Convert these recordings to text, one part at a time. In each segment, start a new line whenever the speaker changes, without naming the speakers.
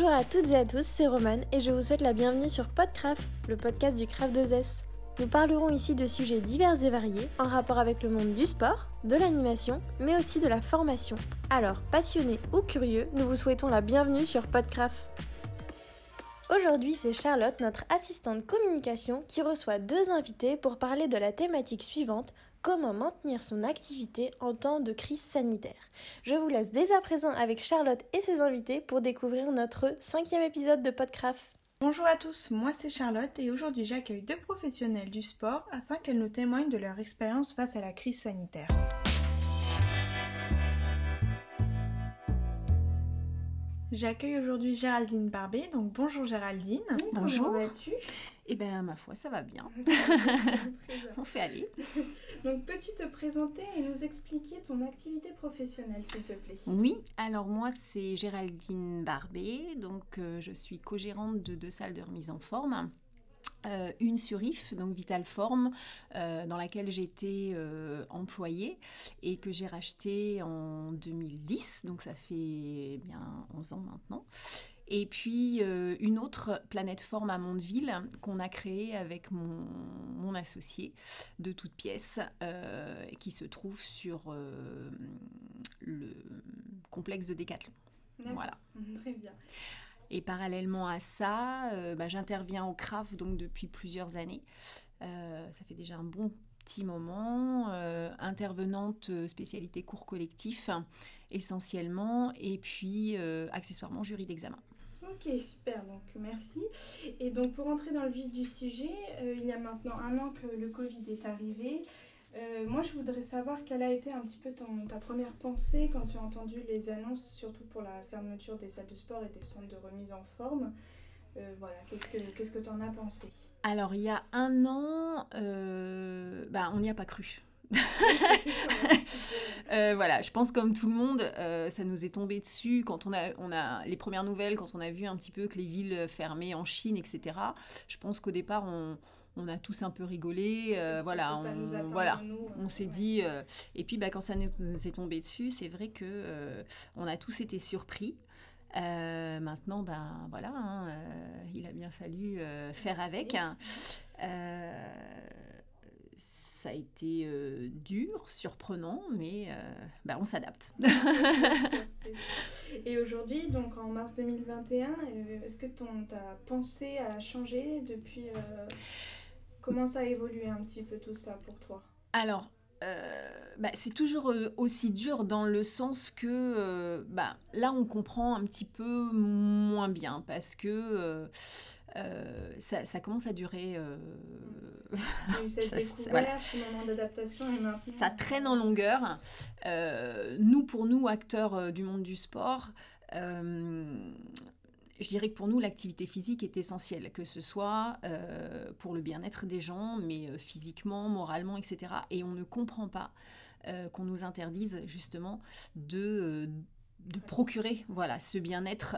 Bonjour à toutes et à tous, c'est Romane et je vous souhaite la bienvenue sur Podcraft, le podcast du Craft 2S. Nous parlerons ici de sujets divers et variés en rapport avec le monde du sport, de l'animation, mais aussi de la formation. Alors, passionnés ou curieux, nous vous souhaitons la bienvenue sur Podcraft. Aujourd'hui, c'est Charlotte, notre assistante communication, qui reçoit deux invités pour parler de la thématique suivante comment maintenir son activité en temps de crise sanitaire. Je vous laisse dès à présent avec Charlotte et ses invités pour découvrir notre cinquième épisode de Podcraft.
Bonjour à tous, moi c'est Charlotte et aujourd'hui j'accueille deux professionnels du sport afin qu'elles nous témoignent de leur expérience face à la crise sanitaire. J'accueille aujourd'hui Géraldine Barbet, donc bonjour Géraldine.
bonjour.
Comment vas-tu?
Eh bien, ma foi, ça va bien. On fait aller.
Donc, peux-tu te présenter et nous expliquer ton activité professionnelle, s'il te plaît?
Oui, alors moi, c'est Géraldine Barbet. Donc, euh, je suis co-gérante de deux salles de remise en forme. Euh, une sur IF, donc Vital Form, euh, dans laquelle j'étais euh, employée et que j'ai racheté en 2010, donc ça fait bien 11 ans maintenant. Et puis une autre planète forme à Mondeville qu'on a créée avec mon, mon, associé de toutes pièces qui se trouve sur le complexe de Décathlon.
Voilà. Très bien.
Et parallèlement à ça, euh, bah, j'interviens au CRAF donc depuis plusieurs années. Euh, ça fait déjà un bon petit moment. Euh, intervenante spécialité cours collectif essentiellement, et puis accessoirement jury d'examen.
Ok, super, donc merci. Et donc pour entrer dans le vif du sujet, il y a maintenant un an que le Covid est arrivé. Euh, moi, je voudrais savoir quelle a été un petit peu ta première pensée quand tu as entendu les annonces, surtout pour la fermeture des salles de sport et des centres de remise en forme. Euh, voilà, qu'est-ce que tu en as pensé?
Alors, il y a un an, euh, bah, on n'y a pas cru. voilà, je pense comme tout le monde, ça nous est tombé dessus quand on a, on a les premières nouvelles, quand on a vu un petit peu que les villes fermaient en Chine, etc. Je pense qu'au départ, on, on a tous un peu rigolé, euh, voilà, on, voilà, on s'est dit, euh, et puis bah, quand ça nous est tombé dessus, c'est vrai que euh, on a tous été surpris. maintenant, ben voilà, hein, il a bien fallu faire avec. Ça a été dur, surprenant, mais ben, on s'adapte.
Et aujourd'hui, donc en mars 2021, est-ce que ton, ta pensée a changé depuis Comment ça a évolué un petit peu tout ça pour toi?
Alors, euh, bah, c'est toujours euh, aussi dur dans le sens que euh, bah, là on comprend un petit peu moins bien parce que ça, ça, commence à durer.
ça, ce moment d'adaptation
Ça traîne en longueur. nous, pour nous, acteurs du monde du sport, je dirais que pour nous, l'activité physique est essentielle, que ce soit euh, pour le bien-être des gens, mais euh, physiquement, moralement, etc. Et on ne comprend pas euh, qu'on nous interdise justement de de procurer voilà ce bien-être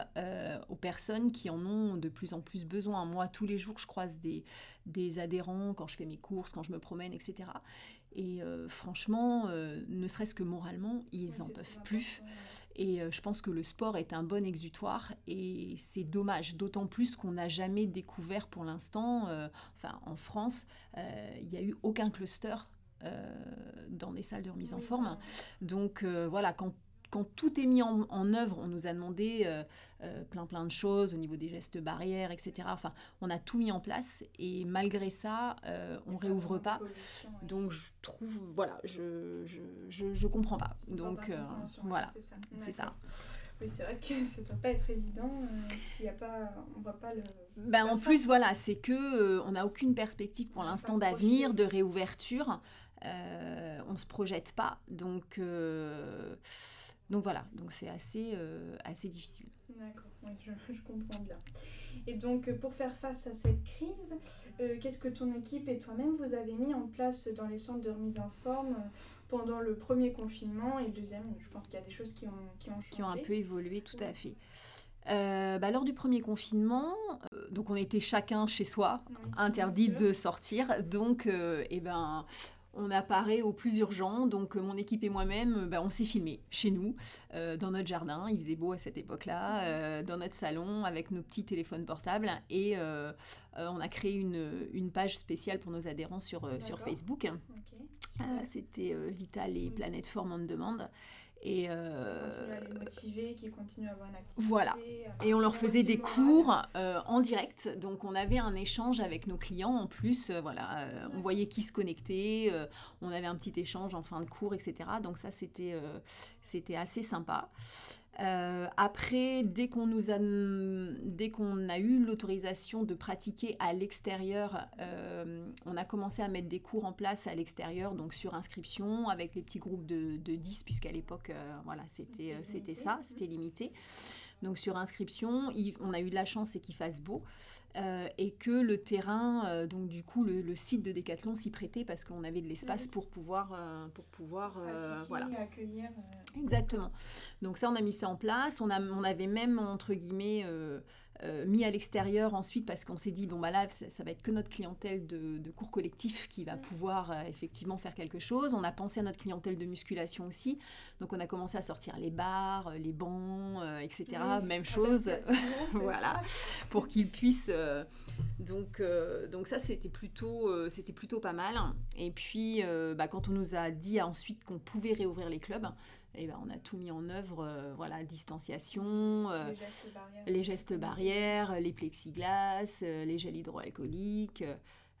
aux personnes qui en ont de plus en plus besoin. Moi, tous les jours, je croise des, des adhérents quand je fais mes courses, quand je me promène, etc. Et euh, franchement, euh, ne serait-ce que moralement, ils n'en peuvent plus. Et euh, je pense que le sport est un bon exutoire et c'est dommage, d'autant plus qu'on n'a jamais découvert pour l'instant, enfin en France, il n'y a eu aucun cluster dans des salles de remise en forme. Donc voilà, quand quand tout est mis en, œuvre, on nous a demandé euh, euh, plein plein de choses au niveau des gestes barrières, etc. Enfin, on a tout mis en place et malgré ça, euh, on réouvre pas. Donc je trouve, voilà, je je, je, comprends pas. Donc voilà, c'est ça.
Oui, c'est vrai que ça doit pas être évident, parce qu'il y a pas, on voit pas le.
Ben, en plus, voilà, c'est que on n'a aucune perspective pour l'instant d'avenir, de réouverture. on se projette pas, donc donc voilà, donc c'est assez, euh, assez difficile.
D'accord, je, comprends bien. Et donc euh, pour faire face à cette crise, euh, qu'est-ce que ton équipe et toi-même vous avez mis en place dans les centres de remise en forme pendant le premier confinement et le deuxième? Je pense qu'il y a des choses qui ont, qui ont changé.
Qui ont un peu évolué, tout à fait. bah, lors du premier confinement, donc on était chacun chez soi, interdit de sortir. Donc, eh ben, on apparaît au plus urgent. Donc mon équipe et moi-même, bah, on s'est filmé chez nous, dans notre jardin. Il faisait beau à cette époque-là, dans notre salon, avec nos petits téléphones portables. Et on a créé une, page spéciale pour nos adhérents sur, sur Facebook. C'était Vital et Planète Forme en demande.
Et euh, à les motiver, qui continuent à avoir une activité.
Voilà. Et on leur faisait des cours euh, en direct. Donc on avait un échange avec nos clients en plus. Euh, voilà, on voyait qui se connectait. on avait un petit échange en fin de cours, etc. Donc ça c'était c'était assez sympa. Euh, après, dès qu'on nous a, dès qu'on a eu l'autorisation de pratiquer à l'extérieur, euh, on a commencé à mettre des cours en place à l'extérieur, donc sur inscription, avec les petits groupes de, de 10, puisqu'à l'époque, euh, voilà, c'était, c'était ça, c'était limité. Donc sur inscription, on a eu de la chance et qu'il fasse beau. Euh, et que le terrain, euh, donc du coup le, site de Décathlon s'y prêtait parce qu'on avait de l'espace pour pouvoir, euh, pour pouvoir
voilà. accueillir.
Exactement. Donc ça, on a mis ça en place. On, a, on avait même entre guillemets mis à l'extérieur ensuite parce qu'on s'est dit, bon, bah là, ça, va être que notre clientèle de, cours collectifs qui va pouvoir euh, effectivement faire quelque chose. On a pensé à notre clientèle de musculation aussi. Donc, on a commencé à sortir les euh, les bancs, etc. Même chose. voilà. pour qu'ils puissent. Donc, donc, ça, c'était plutôt, c'était plutôt pas mal. Et puis, bah, quand on nous a dit ensuite qu'on pouvait réouvrir les clubs, et ben, on a tout mis en œuvre, euh, voilà, distanciation, euh, les, gestes barrières, les plexiglas, euh, les gels hydroalcooliques.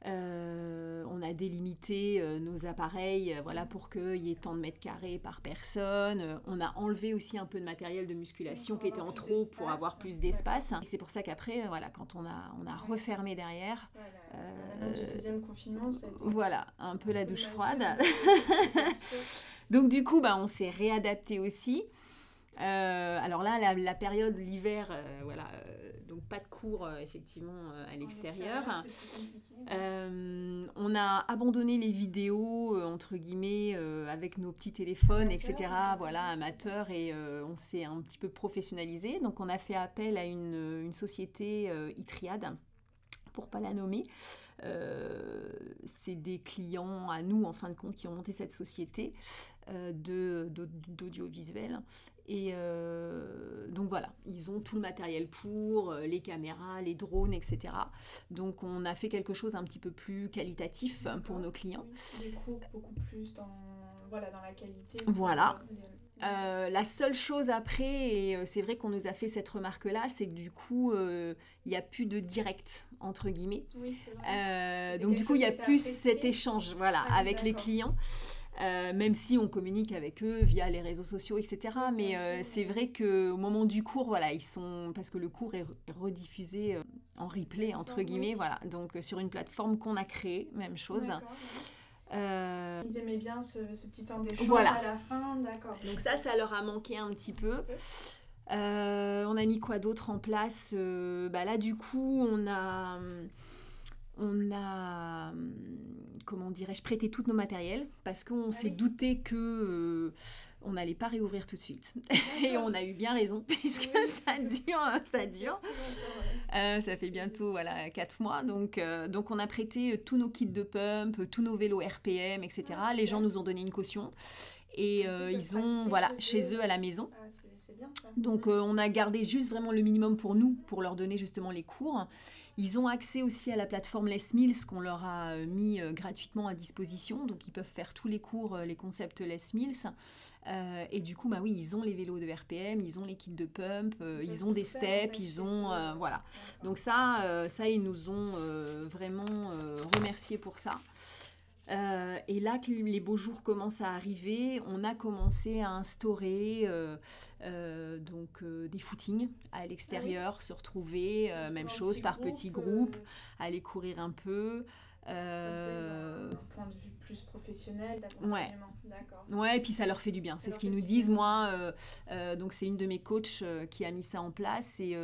On a délimité nos appareils voilà, pour qu'il y ait tant de mètres carrés par personne. On a enlevé aussi un peu de matériel de musculation qui était en trop pour avoir plus d'espace. C'est pour ça qu'après, voilà, quand on a, on a refermé derrière...
Voilà. deuxième confinement,
Voilà, un peu la douche froide. Donc du coup, bah, on s'est réadapté aussi. Euh, alors là, la, période, l'hiver, euh, voilà, euh, donc pas de cours effectivement à l'extérieur. on a abandonné les vidéos entre guillemets avec nos petits téléphones, etc. Voilà, amateurs et on s'est un petit peu professionnalisé. Donc on a fait appel à une, une société Itriade pour pas la nommer. Euh, c'est des clients à nous, en fin de compte, qui ont monté cette société euh, d'audiovisuel. Et euh, donc voilà, ils ont tout le matériel pour, les caméras, les drones, etc. Donc on a fait quelque chose un petit peu plus qualitatif pour nos clients.
des cours beaucoup plus dans, voilà, dans la qualité.
Voilà. Euh, la seule chose après, et euh, c'est vrai qu'on nous a fait cette remarque-là, c'est que du coup, euh, il n'y a plus de direct, entre guillemets. donc du coup, il n'y a plus cet échange voilà, ah avec les clients. Même si on communique avec eux via les réseaux sociaux, etc. Mais c'est vrai qu'au moment du cours, voilà, ils sont parce que le cours est rediffusé en replay entre guillemets, voilà. Donc sur une plateforme qu'on a créée, même chose.
Euh, Ils aimaient bien ce, petit temps d'échange à la fin, d'accord.
Donc ça, ça leur a manqué un petit peu. Euh, on a mis quoi d'autre en place? Euh, bah Là, du coup, on a, on a comment dirais-je, prêté tous nos matériels parce qu'on s'est douté que on n'allait pas réouvrir tout de suite. Et on a eu bien raison, puisque ça dure, ça dure. Euh, ça fait bientôt voilà, 4 mois. Donc, euh, donc on a prêté tous nos kits de pump, tous nos vélos RPM, etc. Ah, Les gens nous ont donné une caution. Et euh, ils ont, voilà, chez eux à la maison. Ah, bien, ça. Donc on a gardé juste vraiment le minimum pour nous, pour leur donner justement les cours. Ils ont accès aussi à la plateforme Les Mills qu'on leur a mis gratuitement à disposition. Donc ils peuvent faire tous les cours, les concepts Les Mills. Euh, et du coup, bah oui, ils ont les vélos de RPM, ils ont les kits de pump, euh, ils ont des steps, ils ont euh, voilà. Donc ça, ça ils nous ont vraiment remerciés pour ça. Et là que les beaux jours commencent à arriver, on a commencé à instaurer donc des footings à l'extérieur, ah se retrouver, même chose par petits groupes, aller courir un peu.
Euh... Un point de vue plus professionnel d'accompagnement. Ouais. D'accord.
Ouais, et puis ça leur fait du bien. C'est ce qu'ils nous disent. Moi, euh, euh, donc c'est une de mes coachs euh, qui a mis ça en place. Et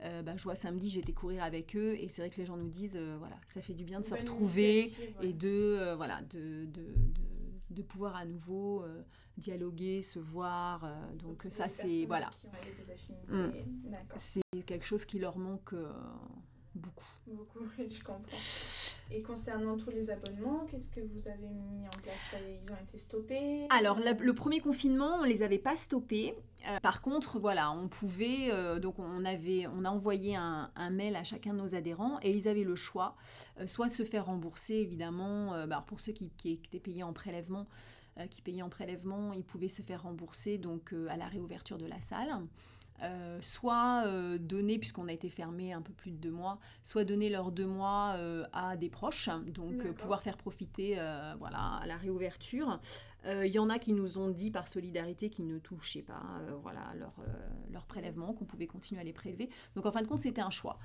bah, je vois samedi, j'étais courir avec eux. Et c'est vrai que les gens nous disent voilà, ça fait du bien de se retrouver et de, voilà, de, de, de, de, pouvoir à nouveau dialoguer, se voir. donc ça, c'est. Voilà.
Mm.
C'est quelque chose qui leur manque beaucoup.
Beaucoup, je comprends. Et concernant tous les abonnements, qu'est-ce que vous avez mis en place? Ils ont été stoppés?
Alors, le premier confinement, on les avait pas stoppés. Euh, par contre, voilà, on pouvait, euh, donc on avait, on a envoyé un, mail à chacun de nos adhérents et ils avaient le choix, euh, soit se faire rembourser évidemment, bah, pour ceux qui, qui, étaient payés en prélèvement, qui payaient en prélèvement, ils pouvaient se faire rembourser donc à la réouverture de la salle. Euh, soit euh, donner, puisqu'on a été fermé un peu plus de deux mois, soit donner leurs deux mois euh, à des proches, donc pouvoir faire profiter voilà, à la réouverture. Il y en a qui nous ont dit par solidarité qu'ils ne touchaient pas voilà, leur, leur prélèvement, qu'on pouvait continuer à les prélever. Donc en fin de compte, c'était un choix.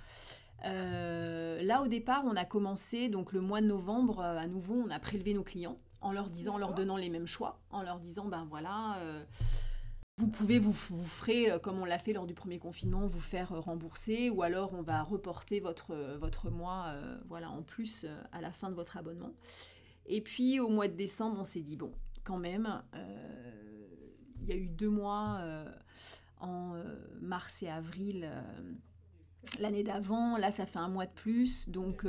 là, au départ, on a commencé, donc le mois de novembre, à nouveau, on a prélevé nos clients en leur disant, en leur donnant les mêmes choix, en leur disant, ben voilà, vous pouvez vous, vous ferez, euh, comme on l'a fait lors du premier confinement, vous faire euh, rembourser ou alors on va reporter votre, euh, votre mois voilà, en plus à la fin de votre abonnement. Et puis au mois de décembre, on s'est dit, bon, quand même, il y a eu deux mois en mars et avril l'année d'avant. Là, ça fait un mois de plus. Donc,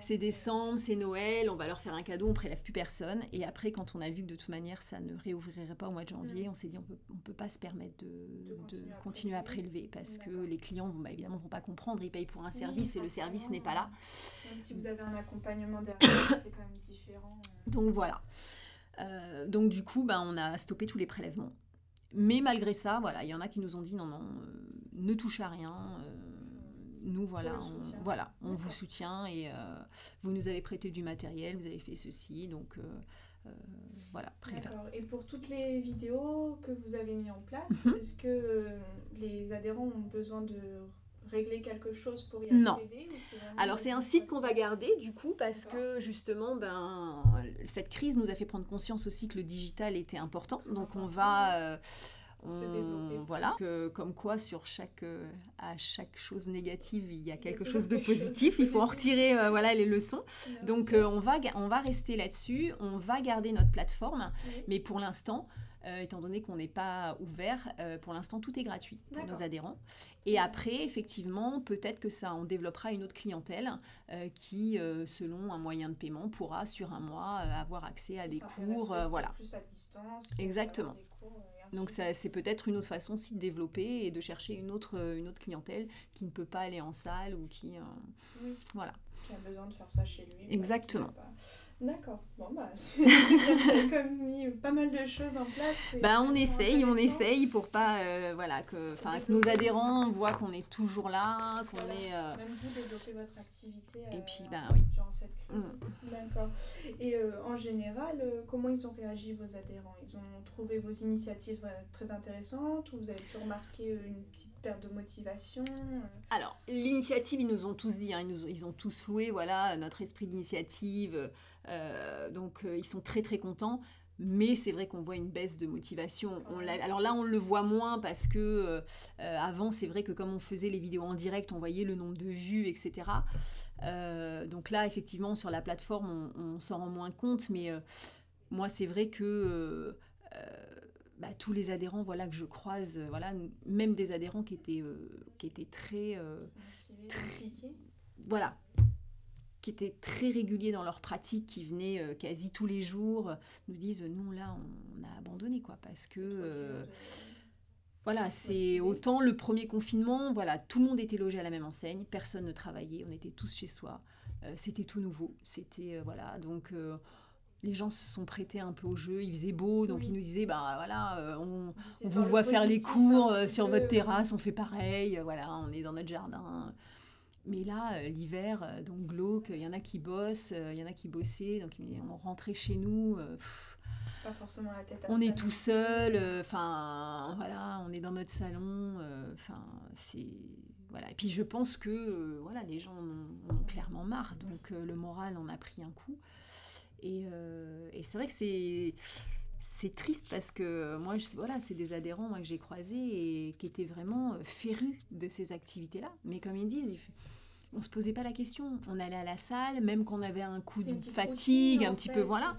c'est décembre, c'est Noël, on va leur faire un cadeau, on prélève plus personne. Et après, quand on a vu que de toute manière, ça ne réouvrirait pas au mois de janvier, mm. on s'est dit on peut, on peut pas se permettre de, continuer, à prélever parce que les clients, bah, évidemment, ne vont pas comprendre. Ils payent pour un service et le service n'est pas là.
Même si vous avez un accompagnement derrière, c'est quand même différent.
Euh. Donc voilà. Euh, donc du coup, bah, on a stoppé tous les prélèvements. Mais malgré ça, voilà, il y en a qui nous ont dit non, non, euh, ne touche à rien nous, voilà, on, voilà, on vous soutient et euh, vous nous avez prêté du matériel, vous avez fait ceci, donc euh, euh, voilà.
D'accord. Et pour toutes les vidéos que vous avez mis en place, mhm. est-ce que les adhérents ont besoin de régler quelque chose pour y accéder
Non. Alors c'est un site qu'on va garder du coup parce que justement ben cette crise nous a fait prendre conscience aussi que le digital était important. Donc on va voilà, que, comme quoi sur chaque, euh, à chaque chose négative, il y a quelque chose de positif. Il faut en retirer euh, voilà, les leçons. Donc euh, on, va, on va rester là-dessus, on va garder notre plateforme, mais pour l'instant, étant donné qu'on n'est pas ouvert, pour l'instant tout est gratuit pour nos adhérents. Et après, effectivement, peut-être que ça, on développera une autre clientèle qui, selon un moyen de paiement, pourra sur un mois avoir accès à des cours, voilà.
Plus à distance.
Exactement. Donc c'est peut-être une autre façon aussi de développer et de chercher une autre, euh, une autre clientèle qui ne peut pas aller en salle ou qui... Euh, voilà.
Qui a besoin de faire ça chez lui.
Exactement.
D'accord. Bon, bah, a comme mis pas mal de choses en place.
Bah, on essaye, on essaye pour pas, euh, voilà, que, que nos adhérents voient qu'on est toujours là, qu'on est.
Euh... Même vous développer votre activité.
Et puis, bah oui.
Durant cette crise. Mm. D'accord. Et euh, en général, euh, comment ils ont réagi vos adhérents? Ils ont trouvé vos initiatives très intéressantes ou vous avez pu remarquer une petite perte de motivation
Alors, l'initiative, ils nous ont tous dit, hein, ils, nous, ils ont tous loué, voilà, notre esprit d'initiative. Euh, donc euh, ils sont très très contents. Mais c'est vrai qu'on voit une baisse de motivation. On alors là, on le voit moins parce que euh, avant, c'est vrai que comme on faisait les vidéos en direct, on voyait le nombre de vues, etc. donc là, effectivement, sur la plateforme, on, s'en rend moins compte. Mais moi, c'est vrai que bah, tous les adhérents voilà, que je croise, voilà, même des adhérents qui étaient, qui étaient très,
très
voilà, qui étaient très réguliers dans leur pratique, qui venaient euh, quasi tous les jours, nous disent nous là on a abandonné quoi parce que euh, voilà c'est autant le premier confinement voilà tout le monde était logé à la même enseigne, personne ne travaillait, on était tous chez soi, euh, c'était tout nouveau, c'était voilà donc les gens se sont prêtés un peu au jeu, il faisait beau, donc ils nous disaient, bah voilà, on, on vous voit faire les cours sur votre terrasse, on fait pareil, voilà, on est dans notre jardin. Mais là, euh, l'hiver, euh, donc glauque, il y en a qui bossent, euh, il y en a qui bossaient, donc on rentrait chez nous.
pas forcément la tête
On est tout seul, enfin voilà, on est dans notre salon, enfin c'est voilà. Et puis je pense que voilà, les gens en ont, clairement marre, donc le moral en a pris un coup. Et, et c'est vrai que c'est c'est triste parce que moi, je, voilà, c'est des adhérents moi, que j'ai croisés et qui étaient vraiment férus de ces activités-là. Mais comme ils disent, on se posait pas la question. On allait à la salle, même quand on avait un coup de fatigue, un petit peu, voilà.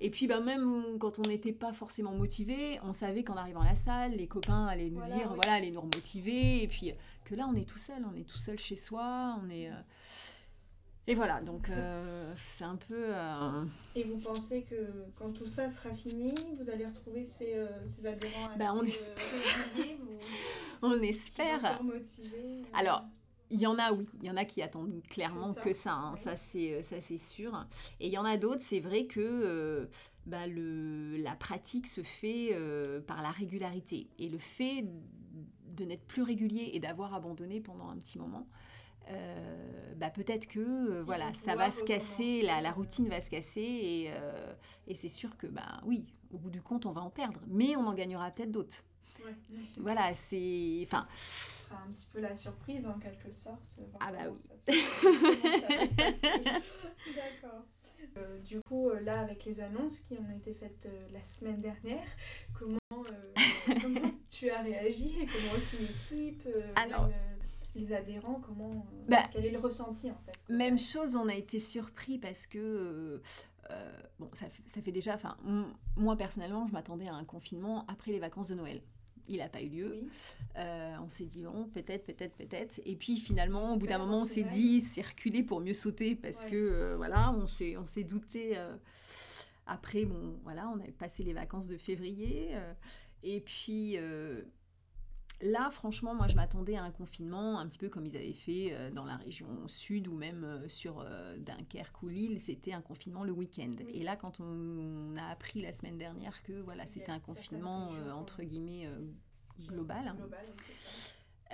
Et puis bah, même quand on n'était pas forcément motivé, on savait qu'en arrivant à la salle, les copains allaient nous
Voilà,
dire,
oui.
voilà, allaient nous remotiver. Et puis que là, on est tout seul, on est tout seul chez soi, on est... euh, Et voilà, donc euh, c'est un peu... euh,
Et vous pensez que quand tout ça sera fini, vous allez retrouver ces, euh, ces adhérents assez
Bah, on espère.
vous-
on
qui vont
espère...
se
Alors, Il y en a, oui, il y en a qui attendent clairement
Que
que
ça,
ça, hein,
oui.
ça c'est euh, ça c'est sûr. Et il y en a d'autres, c'est vrai que euh, bah, le, la pratique se fait euh, par la régularité. Et le fait de n'être plus régulier et d'avoir abandonné pendant un petit moment, euh, bah, peut-être que voilà, ça va se casser, la, routine va se casser et, et c'est sûr que bah oui, au bout du compte, on va en perdre, mais on en gagnera peut-être d'autres.
ouais.
Voilà, c'est, enfin,
sera un petit peu la surprise en quelque sorte.
Ah bah oui.
D'accord. Euh, du coup, euh, là, avec les annonces qui ont été faites euh, la semaine dernière, comment, euh, comment tu as réagi et comment aussi l'équipe,
Alors-
même, les adhérents, comment,
Bah,
quel est le ressenti en fait
Même chose, on a été surpris parce que, bon, ça, ça fait déjà, enfin, moi personnellement, je m'attendais à un confinement après les vacances de Noël. Il n'a pas eu lieu.
Oui.
Euh, on s'est dit, bon, peut-être, peut-être, peut-être. Et puis finalement, au bout d'un moment, on s'est dit, reculé pour mieux sauter parce
Ouais.
que, euh, voilà, on s'est, on s'est douté. euh, après, bon, voilà, on avait passé les vacances de février. et puis. Là, franchement, moi, je m'attendais à un confinement un petit peu comme ils avaient fait euh, dans la région sud ou même euh, sur euh, Dunkerque ou Lille. C'était un confinement le week-end.
Oui.
Et là, quand on a appris la semaine dernière que voilà, c'était un confinement entre guillemets global,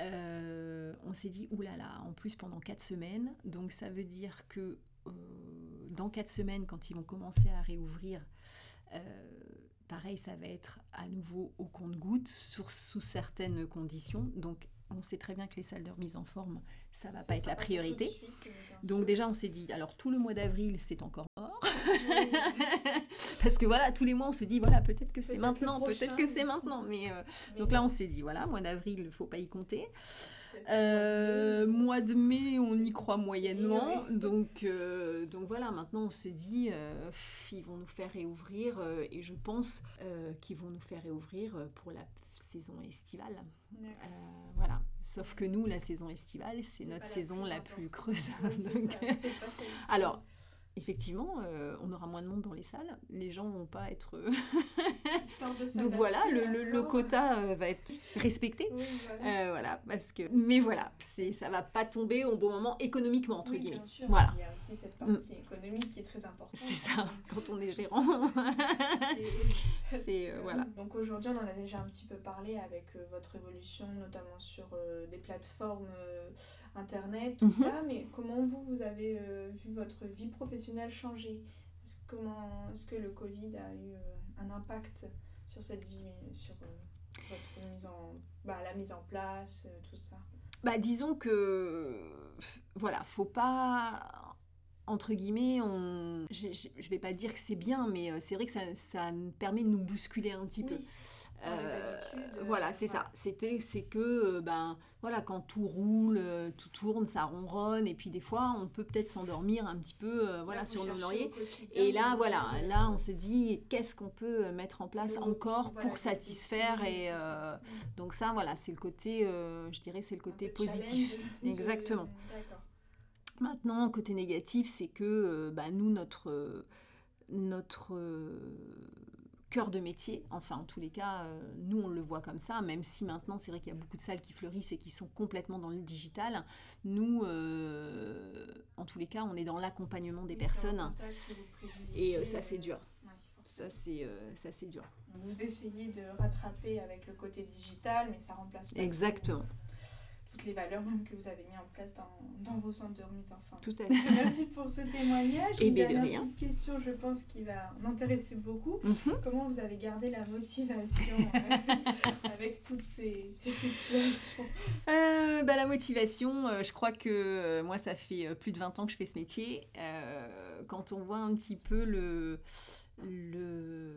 euh, on s'est dit oulala, en plus pendant quatre semaines. Donc ça veut dire que euh, dans quatre semaines, quand ils vont commencer à réouvrir, euh, pareil, ça va être à nouveau au compte-gouttes sur- sous certaines conditions. Donc on sait très bien que les salles de remise en forme, ça va pas être la priorité.
suite, euh,
Donc déjà on s'est dit, alors tout le mois d'avril c'est encore mort.
Oui.
Parce que voilà, tous les mois on se dit, voilà, peut-être que c'est maintenant, peut-être que c'est maintenant. Mais euh, donc là on s'est dit, voilà, mois d'avril, il ne faut pas y compter. Euh,
mois
de mai, on y croit moyennement. Donc, euh, donc voilà, maintenant on se dit, euh, ils vont nous faire réouvrir euh, et je pense qu'ils vont nous faire réouvrir pour la saison estivale. voilà. Sauf que nous, la saison estivale, c'est notre
la
saison
plus
la plus creuse. Donc. Alors, effectivement, euh, on aura moins de monde dans les salles. Les gens vont pas être.
De
Donc voilà, le, le- le
encore.
quota euh, va être respecté.
Oui, voilà.
Euh, voilà, parce que. Mais voilà, c'est, ça va pas tomber au bon moment économiquement entre
Oui,
guillemets.
bien sûr.
Voilà.
Il y a aussi cette partie économique qui est très importante.
C'est ça, quand on est gérant.
C'est-
euh, voilà.
Donc aujourd'hui, on en a déjà un petit peu parlé avec euh, votre évolution, notamment sur euh, des plateformes euh, internet, tout
Mhm.
ça. Mais comment vous, vous avez euh, vu votre vie professionnelle changer? Est-ce, comment, est-ce que le Covid a eu euh, un impact sur cette vie, sur euh, votre mise en, bah, la mise en place, tout ça?
Bah, disons que. Voilà, faut pas. Entre guillemets, on... je vais pas dire que c'est bien, mais c'est vrai que ça, ça permet de nous bousculer un petit peu.
Oui, dans les
Euh,
habitudes, euh,
voilà, c'est ça. C'était, c'est que, euh, ben, voilà, quand tout roule, tout tourne, ça ronronne, et puis des fois, on peut peut-être s'endormir un petit peu, voilà,
Là,
sur nos lauriers. Et là, voilà, là, on se dit, qu'est-ce qu'on peut mettre en place encore pour satisfaire et euh, donc ça, voilà, c'est le côté, euh, je dirais, c'est le côté positif.
de-
Exactement. Maintenant, côté négatif, c'est que euh, bah, nous, notre, notre cœur de métier, enfin en tous les cas, euh, nous on le voit comme ça, même si maintenant c'est vrai qu'il y a beaucoup de salles qui fleurissent et qui sont complètement dans le digital, nous, euh, en tous les cas, on est dans l'accompagnement des
Oui,
personnes. et euh, ça c'est dur,
ouais,
ça c'est ça c'est dur.
Vous essayez de rattraper avec le côté digital, mais ça remplace pas.
Exactement.
Tout, toutes les valeurs même que vous avez mis en place dans, dans vos centres de remise en forme.
Tout à fait.
Merci pour ce témoignage.
Eh
Une
bien, de rien.
petite question, je pense, qui va m'intéresser beaucoup.
Mhm.
Comment vous avez gardé la motivation euh, avec toutes ces, ces situations?
Euh, bah, la motivation, euh, je crois que moi, ça fait plus de 20 ans que je fais ce métier. Quand on voit un petit peu le, le,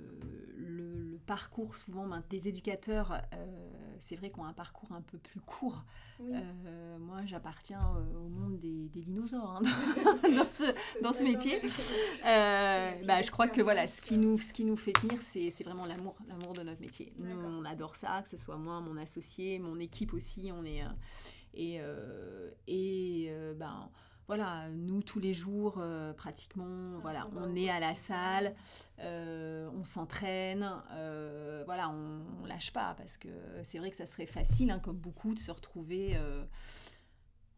le, le parcours souvent ben, des éducateurs, euh, c'est vrai qu'on a un parcours un peu plus court. moi, j'appartiens au monde des, dinosaures hein, dans ce, dans ce métier. bah, je crois que voilà, ce qui nous, ce qui nous fait tenir, c'est vraiment l'amour, l'amour de notre métier. Nous, on adore ça, que ce soit moi, mon associé, mon équipe aussi. On est et, et ben voilà, nous tous les jours euh, pratiquement, voilà, on est à la salle, euh, on s'entraîne, euh, voilà, on, on, lâche pas parce que c'est vrai que ça serait facile, hein, comme beaucoup, de se retrouver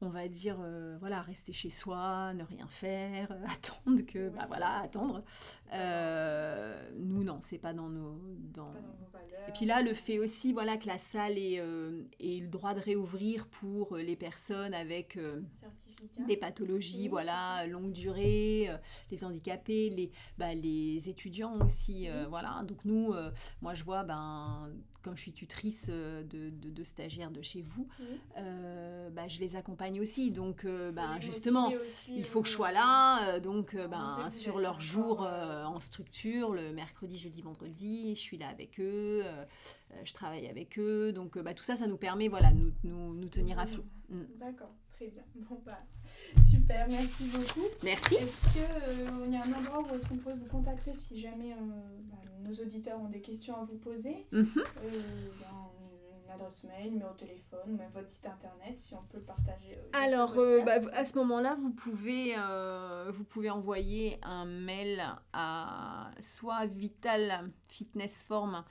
on va dire, voilà, rester chez soi, ne rien faire, attendre que, bah voilà, attendre. Nous, non, c'est pas dans nos. Dans... Et puis là, le fait aussi, voilà, que la salle ait, euh, le droit de réouvrir pour les personnes avec des pathologies, voilà, longue durée, les handicapés, les, bah, les étudiants aussi, voilà. Donc nous, moi, je vois, ben comme je suis tutrice euh, de, de, stagiaires de chez vous, euh, bah, je les accompagne aussi. Donc, euh, bah, justement, il faut que je sois là. donc, ben, sur leur jour en structure, le mercredi, jeudi, vendredi, je suis là avec eux, je travaille avec eux. Donc, bah, tout ça, ça nous permet voilà, nous, nous, nous tenir à flot.
Mm. D'accord, très bien. Bon, bah, super, merci beaucoup.
Merci.
Est-ce qu'il y a un endroit où est-ce qu'on pourrait vous contacter si jamais nos auditeurs ont des questions à vous poser? Euh, une adresse mail, numéro de téléphone, même votre site internet, si on peut partager.
Euh, Alors, euh, bah, à ce moment-là, vous, pouvez vous pouvez envoyer un mail à soit Vital Fitness Form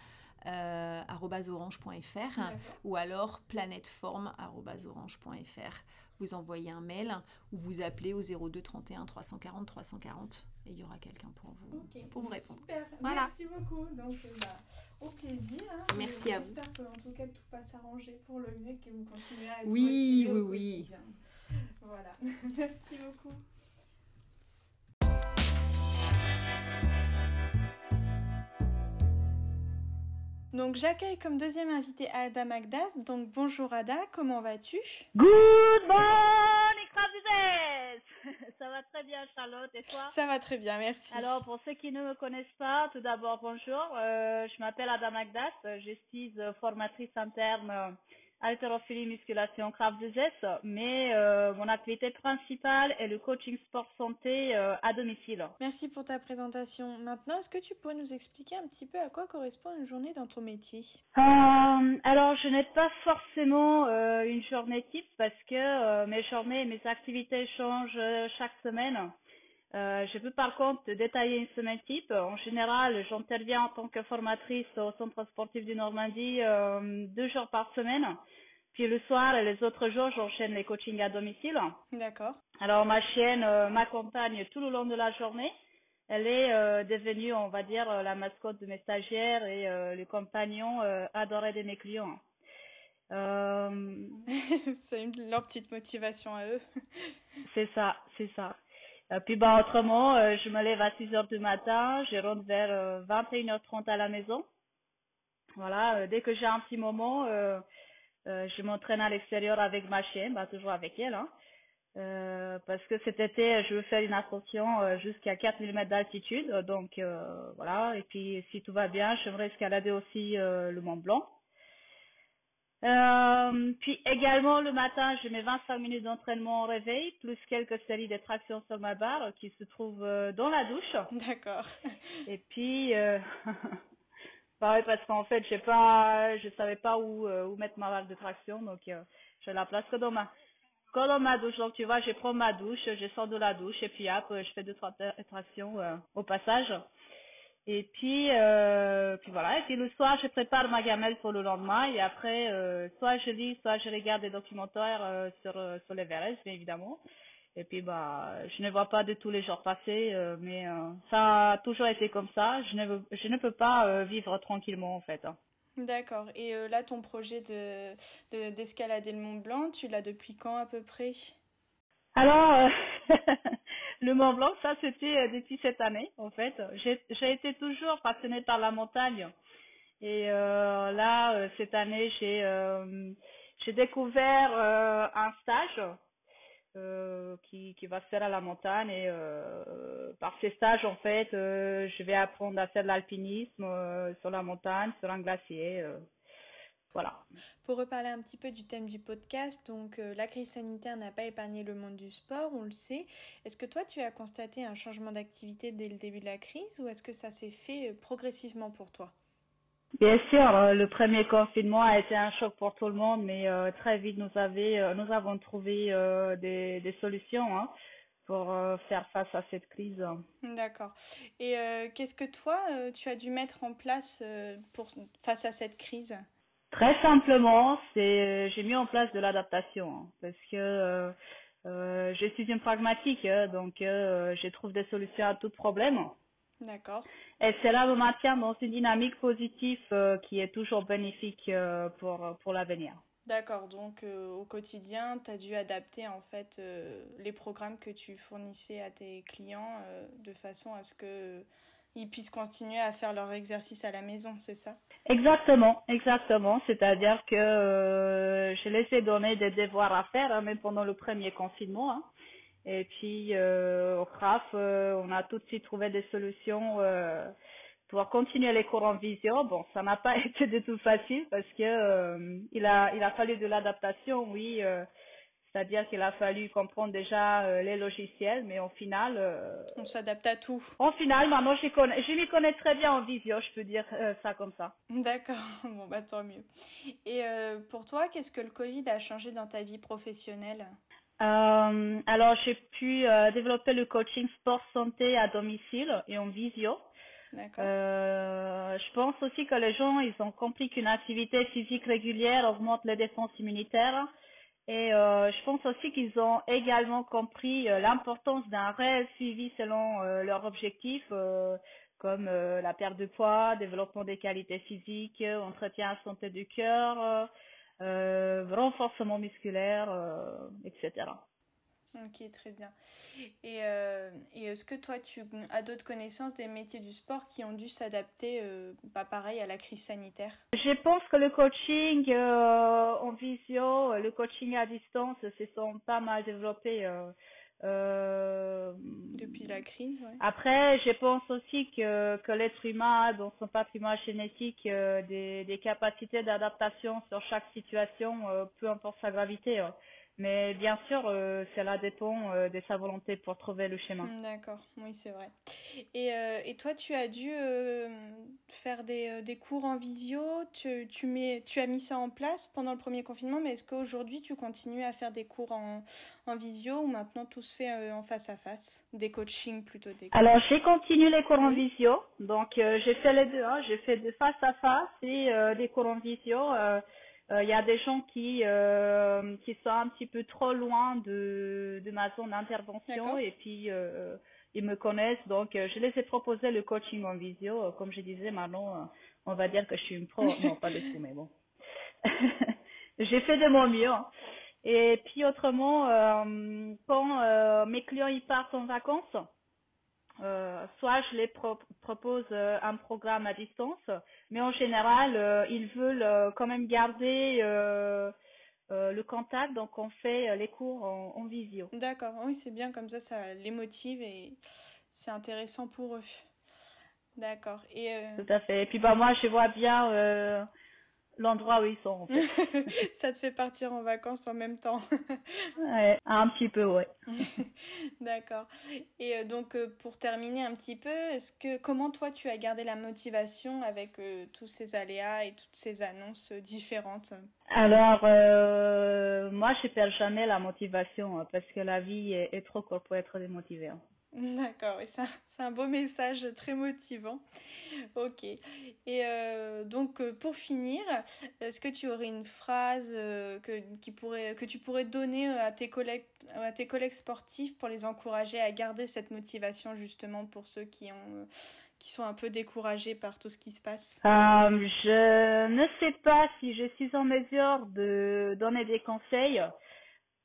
euh, orange.fr ou alors planetform.orange.fr. Vous envoyez un mail ou vous appelez au 02 31 340 340 et il y aura quelqu'un pour vous, pour vous répondre.
Super, merci beaucoup. Donc, euh, bah, au plaisir. Hein.
Merci à vous.
J'espère qu'en tout cas tout va s'arranger pour le mieux et que vous continuez à être
oui, oui, oui.
Voilà, merci beaucoup. Donc j'accueille comme deuxième invité Ada Magdas. Donc bonjour Ada, comment vas-tu?
Good morning, Ça va très bien Charlotte et toi?
Ça va très bien, merci.
Alors pour ceux qui ne me connaissent pas, tout d'abord bonjour. Euh, je m'appelle Ada Magdas, je suis formatrice interne haltérophilie, musculation, craft de mais euh, mon activité principale est le coaching sport santé euh, à domicile.
Merci pour ta présentation. Maintenant, est-ce que tu pourrais nous expliquer un petit peu à quoi correspond une journée dans ton métier?
Euh, Alors, je n'ai pas forcément une journée type parce que mes journées et mes activités changent chaque semaine. Je peux par contre détailler une semaine type. En général, j'interviens en tant que formatrice au centre sportif du Normandie deux jours par semaine. Puis le soir et les autres jours, j'enchaîne les coachings à domicile.
D'accord.
Alors ma chienne euh, m'accompagne tout le long de la journée. Elle est euh, devenue, on va dire, euh, la mascotte de mes stagiaires et le compagnon adoré de mes clients.
c'est leur petite motivation à eux.
c'est ça, c'est ça. Puis bah autrement, je me lève à 6 heures du matin, je rentre vers 21h30 à la maison. Voilà, dès que j'ai un petit moment, euh, je m'entraîne à l'extérieur avec ma chienne, bah, toujours avec elle. Hein. Euh, parce que cet été, je veux faire une ascension euh, jusqu'à 4000 mètres d'altitude. Donc euh, voilà, et puis si tout va bien, j'aimerais escalader aussi le Mont Blanc. Puis également le matin, je mets 25 minutes d'entraînement au réveil, plus quelques séries de tractions sur ma barre qui se trouvent dans la douche.
D'accord.
Et puis Bah parce qu'en fait, je pas, je savais pas où, euh, où mettre ma barre de traction, donc euh, je la place que dans ma, que dans ma douche. Donc tu vois, je prends ma douche, je sors de la douche et puis hop, je fais deux trois tractions euh, au passage. Et puis, euh, puis voilà. Et puis le soir, je prépare ma gamelle pour le lendemain. Et après, soit je lis, soit je regarde des documentaires sur sur l'Everest, bien évidemment. Et puis bah, je ne vois pas de tous les jours passer, euh, mais euh, ça a toujours été comme ça. Je ne, je ne peux pas euh, vivre tranquillement en fait. Hein.
D'accord. Et là, ton projet de d'escalader le Mont Blanc, tu l'as depuis quand à peu près?
Alors, le Mont Blanc, ça c'était depuis cette année en fait. J'ai été toujours passionnée par la montagne. Et là, cette année, j'ai découvert un stage euh, qui, qui va se faire à la montagne et euh, par ces stages en fait euh, je vais apprendre à faire de l'alpinisme euh, sur la montagne sur un glacier
Voilà.
Pour reparler un petit peu du thème du podcast, donc la crise sanitaire n'a pas épargné le monde du sport, on le sait. Est-ce que toi, tu as constaté un changement d'activité dès le début de la crise ou est-ce que ça s'est fait progressivement pour toi?
Bien sûr, le premier confinement a été un choc pour tout le monde, mais très vite nous, avait, nous avons trouvé des, des, solutions. Hein pour euh, faire face à cette crise.
D'accord. Et euh, qu'est-ce que toi, euh, tu as dû mettre en place pour, face à cette crise?
Très simplement, c'est j'ai mis en place de l'adaptation hein, parce que je suis une pragmatique, hein, donc je trouve des solutions à tout problème.
D'accord.
Et cela me maintient dans une dynamique positive qui est toujours bénéfique pour, pour l'avenir.
D'accord, donc euh, au quotidien, tu as dû adapter en fait euh, les programmes que tu fournissais à tes clients euh, de façon à ce que ils puissent continuer à faire leur exercice à la maison, c'est ça?
Exactement, exactement. C'est-à-dire que je les ai donné des devoirs à faire, hein, même pendant le premier confinement. Hein. Et puis au CRAF, on a tout de suite trouvé des solutions pouvoir continuer les cours en visio. Bon, ça n'a pas été du tout facile parce que euh, il a il a fallu de l'adaptation, oui. Euh, c'est-à-dire qu'il a fallu comprendre déjà euh, les logiciels, mais au final.
On s'adapte à tout.
Au final, maintenant, je, connais, je m'y connais très bien en visio, je peux dire ça comme ça.
D'accord, bon, bah tant mieux. Et pour toi, qu'est-ce que le Covid a changé dans ta vie professionnelle?
Alors, j'ai pu développer le coaching sport santé à domicile et en visio. Euh, je pense aussi que les gens, ils ont compris qu'une activité physique régulière augmente les défenses immunitaires. Et euh, je pense aussi qu'ils ont également compris euh, l'importance d'un réel suivi selon euh, leurs objectifs, comme la perte de poids, développement des qualités physiques, entretien à santé du cœur, renforcement musculaire, etc.
Ok, très bien. Et, euh, et est-ce que toi, tu as d'autres connaissances des métiers du sport qui ont dû s'adapter, euh, pas pareil, à la crise sanitaire?
Je pense que le coaching euh, en visio, le coaching à distance, se sont pas mal développés.
Depuis la crise, ouais.
Après, je pense aussi que, que l'être humain a dans son patrimoine génétique des, des capacités d'adaptation sur chaque situation, peu importe sa gravité. Hein. Mais bien sûr, euh, cela dépend euh, de sa volonté pour trouver le schéma.
Mm, d'accord, oui, c'est vrai. Et, euh, et, toi, tu as dû faire des, des, cours en visio, tu, tu, mets, tu as mis ça en place pendant le premier confinement, mais est-ce qu'aujourd'hui, tu continues à faire des cours en, en visio ou maintenant tout se fait en face à face? Des coachings plutôt des
Alors, j'ai continué les cours en visio, donc j'ai fait les deux, hein. j'ai fait de face à face et des cours en visio. Il euh, y a des gens qui euh, qui sont un petit peu trop loin de, de ma zone d'intervention et puis euh, ils me connaissent. Donc je les ai proposé le coaching en visio. Comme je disais maintenant on va dire que je suis une pro. Non pas du tout mais bon. J'ai fait de mon mieux hein. et puis autrement quand mes clients ils partent en vacances euh, soit je les propose euh, un programme à distance, mais en général, euh, ils veulent quand même garder le contact, donc on fait les cours en, visio.
D'accord, oui, c'est bien, comme ça, ça les motive et c'est intéressant pour eux. D'accord. Et
Tout à fait. Et puis bah moi, je vois bien l'endroit où ils sont.
ça te fait partir en vacances en même temps.
ouais, un petit peu, ouais.
D'accord. Et euh, donc euh, pour terminer un petit peu, est-ce que comment toi tu as gardé la motivation avec euh, tous ces aléas et toutes ces annonces différentes?
Alors moi je perds jamais la motivation hein, parce que la vie est, trop courte pour être démotivée. Hein.
D'accord, ça, c'est un beau message très motivant. Ok. Et euh, donc, euh, pour finir, est-ce que tu aurais une phrase euh, que, tu pourrais donner à tes, collègues, à tes collègues sportifs pour les encourager à garder cette motivation, justement, pour ceux qui sont un peu découragés par tout ce qui se passe?
Je ne sais pas si je suis en mesure de donner des conseils.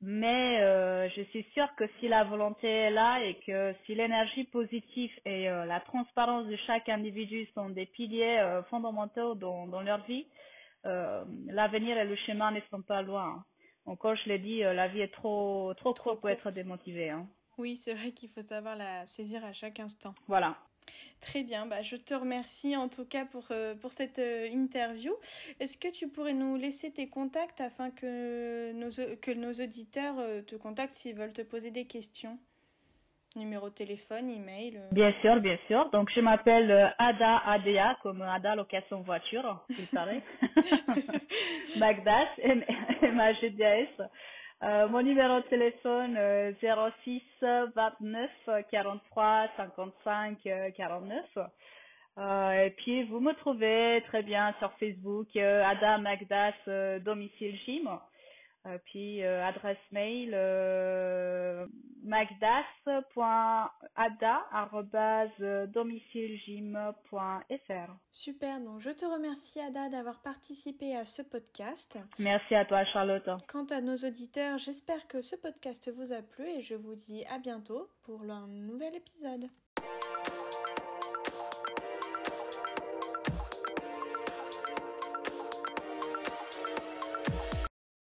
Mais euh, je suis sûre que si la volonté est là et que si l'énergie positive et euh, la transparence de chaque individu sont des piliers euh, fondamentaux dans, dans leur vie, l'avenir et le chemin ne sont pas loin. Encore, je l'ai dit, la vie est trop trop trop pour être démotivée. Hein.
Oui, c'est vrai qu'il faut savoir la saisir à chaque instant.
Voilà.
Très bien, bah, je te remercie en tout cas pour, euh, pour cette euh, interview. Est-ce que tu pourrais nous laisser tes contacts afin que nos, que nos auditeurs euh, te contactent s'ils veulent te poser des questions? Numéro de téléphone, email
Bien sûr, bien sûr. Donc je m'appelle Ada Adea, comme Ada location voiture, il paraît. Magdas, M-A-G-D-A-S. Euh, mon numéro de téléphone euh, 06 29 43 55 49. Euh, et puis vous me trouvez très bien sur Facebook, euh, Ada Magdas euh, domicile gym. Euh, puis euh, adresse mail euh, magdas.ada.domicilegym.fr.
Super, donc je te remercie Ada d'avoir participé à ce podcast.
Merci à toi Charlotte.
Quant à nos auditeurs, j'espère que ce podcast vous a plu et je vous dis à bientôt pour un nouvel épisode.